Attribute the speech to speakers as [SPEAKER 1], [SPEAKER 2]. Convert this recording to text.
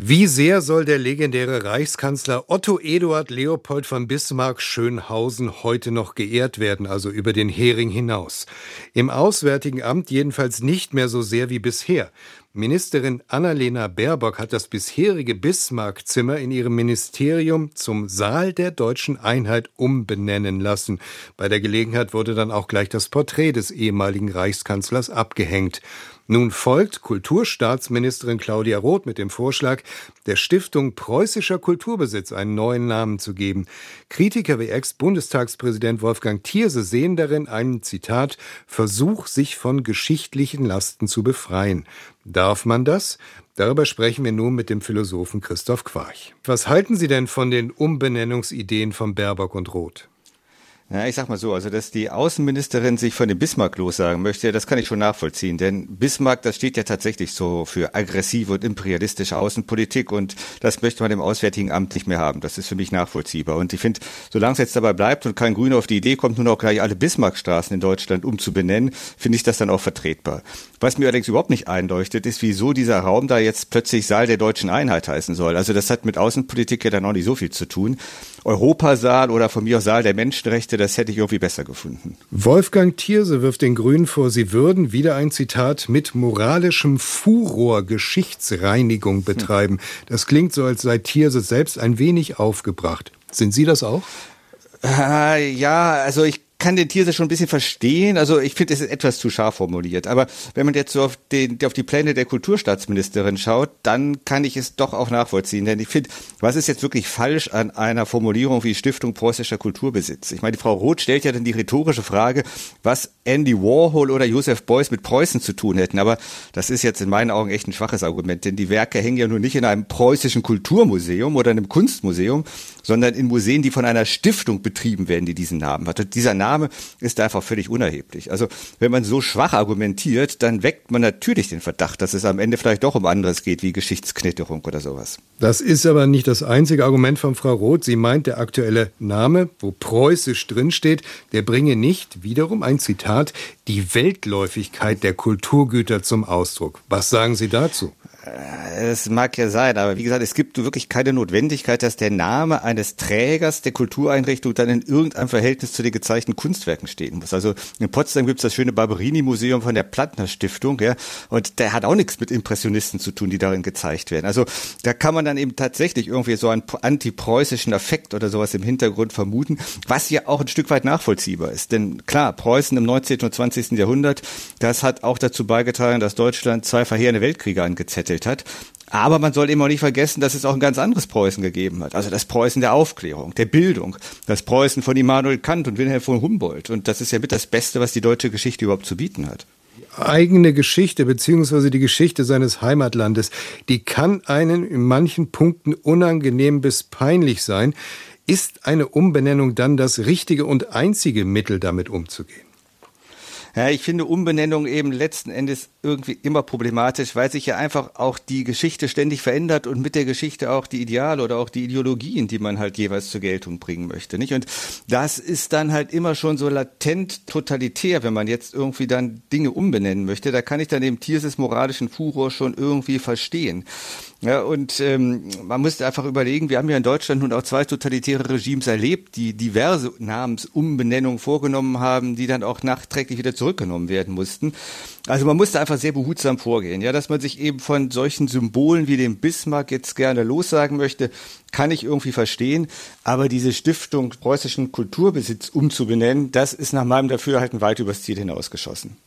[SPEAKER 1] Wie sehr soll der legendäre Reichskanzler Otto Eduard Leopold von Bismarck Schönhausen heute noch geehrt werden, also über den Hering hinaus? Im Auswärtigen Amt jedenfalls nicht mehr so sehr wie bisher. Ministerin Annalena Baerbock hat das bisherige Bismarck-Zimmer in ihrem Ministerium zum Saal der deutschen Einheit umbenennen lassen. Bei der Gelegenheit wurde dann auch gleich das Porträt des ehemaligen Reichskanzlers abgehängt. Nun folgt Kulturstaatsministerin Claudia Roth mit dem Vorschlag, der Stiftung Preußischer Kulturbesitz einen neuen Namen zu geben. Kritiker wie Ex-Bundestagspräsident Wolfgang Thierse sehen darin einen, Zitat, Versuch, sich von geschichtlichen Lasten zu befreien. Darf man das? Darüber sprechen wir nun mit dem Philosophen Christoph Quarch. Was halten Sie denn von den Umbenennungsideen von Baerbock und Roth?
[SPEAKER 2] Ja, ich sag mal so, also dass die Außenministerin sich von dem Bismarck lossagen möchte, das kann ich schon nachvollziehen. Denn Bismarck, das steht ja tatsächlich so für aggressive und imperialistische Außenpolitik und das möchte man im Auswärtigen Amt nicht mehr haben. Das ist für mich nachvollziehbar. Und ich finde, solange es jetzt dabei bleibt und kein Grüner auf die Idee kommt, nun auch gleich alle Bismarckstraßen in Deutschland umzubenennen, finde ich das dann auch vertretbar. Was mir allerdings überhaupt nicht einleuchtet, ist, wieso dieser Raum da jetzt plötzlich Saal der deutschen Einheit heißen soll. Also das hat mit Außenpolitik ja dann auch nicht so viel zu tun. Europasaal oder von mir aus Saal der Menschenrechte, das hätte ich irgendwie besser gefunden.
[SPEAKER 1] Wolfgang Thierse wirft den Grünen vor, sie würden, wieder ein Zitat, mit moralischem Furor Geschichtsreinigung betreiben. Das klingt so, als sei Thierse selbst ein wenig aufgebracht. Sind Sie das auch?
[SPEAKER 2] Äh, ja, also ich kann den Thierse schon ein bisschen verstehen. Also ich finde, es ist etwas zu scharf formuliert. Aber wenn man jetzt so auf, den, auf die Pläne der Kulturstaatsministerin schaut, dann kann ich es doch auch nachvollziehen. Denn ich finde, was ist jetzt wirklich falsch an einer Formulierung wie Stiftung preußischer Kulturbesitz? Ich meine, die Frau Roth stellt ja dann die rhetorische Frage, was Andy Warhol oder Joseph Beuys mit Preußen zu tun hätten. Aber das ist jetzt in meinen Augen echt ein schwaches Argument, denn die Werke hängen ja nur nicht in einem preußischen Kulturmuseum oder einem Kunstmuseum, sondern in Museen, die von einer Stiftung betrieben werden, die diesen Namen hat. Und dieser Name Name ist einfach völlig unerheblich. Also wenn man so schwach argumentiert, dann weckt man natürlich den Verdacht, dass es am Ende vielleicht doch um anderes geht, wie Geschichtsknitterung oder sowas.
[SPEAKER 1] Das ist aber nicht das einzige Argument von Frau Roth. Sie meint, der aktuelle Name, wo preußisch drinsteht, der bringe nicht, wiederum ein Zitat, die Weltläufigkeit der Kulturgüter zum Ausdruck. Was sagen Sie dazu?
[SPEAKER 2] Es mag ja sein, aber wie gesagt, es gibt wirklich keine Notwendigkeit, dass der Name eines Trägers der Kultureinrichtung dann in irgendeinem Verhältnis zu den gezeigten Kunstwerken stehen muss. Also in Potsdam gibt es das schöne Barberini-Museum von der Plattner Stiftung, ja, und der hat auch nichts mit Impressionisten zu tun, die darin gezeigt werden. Also da kann man dann eben tatsächlich irgendwie so einen antipreußischen Effekt oder sowas im Hintergrund vermuten, was ja auch ein Stück weit nachvollziehbar ist. Denn klar, Preußen im 19. und 20. Jahrhundert, das hat auch dazu beigetragen, dass Deutschland zwei verheerende Weltkriege angezettelt hat. Aber man soll eben auch nicht vergessen, dass es auch ein ganz anderes Preußen gegeben hat. Also das Preußen der Aufklärung, der Bildung, das Preußen von Immanuel Kant und Wilhelm von Humboldt. Und das ist ja mit das Beste, was die deutsche Geschichte überhaupt zu bieten hat.
[SPEAKER 1] Eigene Geschichte beziehungsweise die Geschichte seines Heimatlandes, die kann einen in manchen Punkten unangenehm bis peinlich sein. Ist eine Umbenennung dann das richtige und einzige Mittel, damit umzugehen?
[SPEAKER 2] Ja, ich finde Umbenennung eben letzten Endes irgendwie immer problematisch, weil sich ja einfach auch die Geschichte ständig verändert und mit der Geschichte auch die Ideale oder auch die Ideologien, die man halt jeweils zur Geltung bringen möchte, nicht? Und das ist dann halt immer schon so latent totalitär, wenn man jetzt irgendwie dann Dinge umbenennen möchte. Da kann ich dann eben Tierses moralischen Furor schon irgendwie verstehen. Ja, und ähm, man müsste einfach überlegen, wir haben ja in Deutschland nun auch zwei totalitäre Regimes erlebt, die diverse Namensumbenennungen vorgenommen haben, die dann auch nachträglich wieder zurückgenommen werden mussten. Also man musste einfach sehr behutsam vorgehen. Ja, dass man sich eben von solchen Symbolen wie dem Bismarck jetzt gerne lossagen möchte, kann ich irgendwie verstehen. Aber diese Stiftung preußischen Kulturbesitz umzubenennen, das ist nach meinem Dafürhalten weit übers Ziel hinausgeschossen.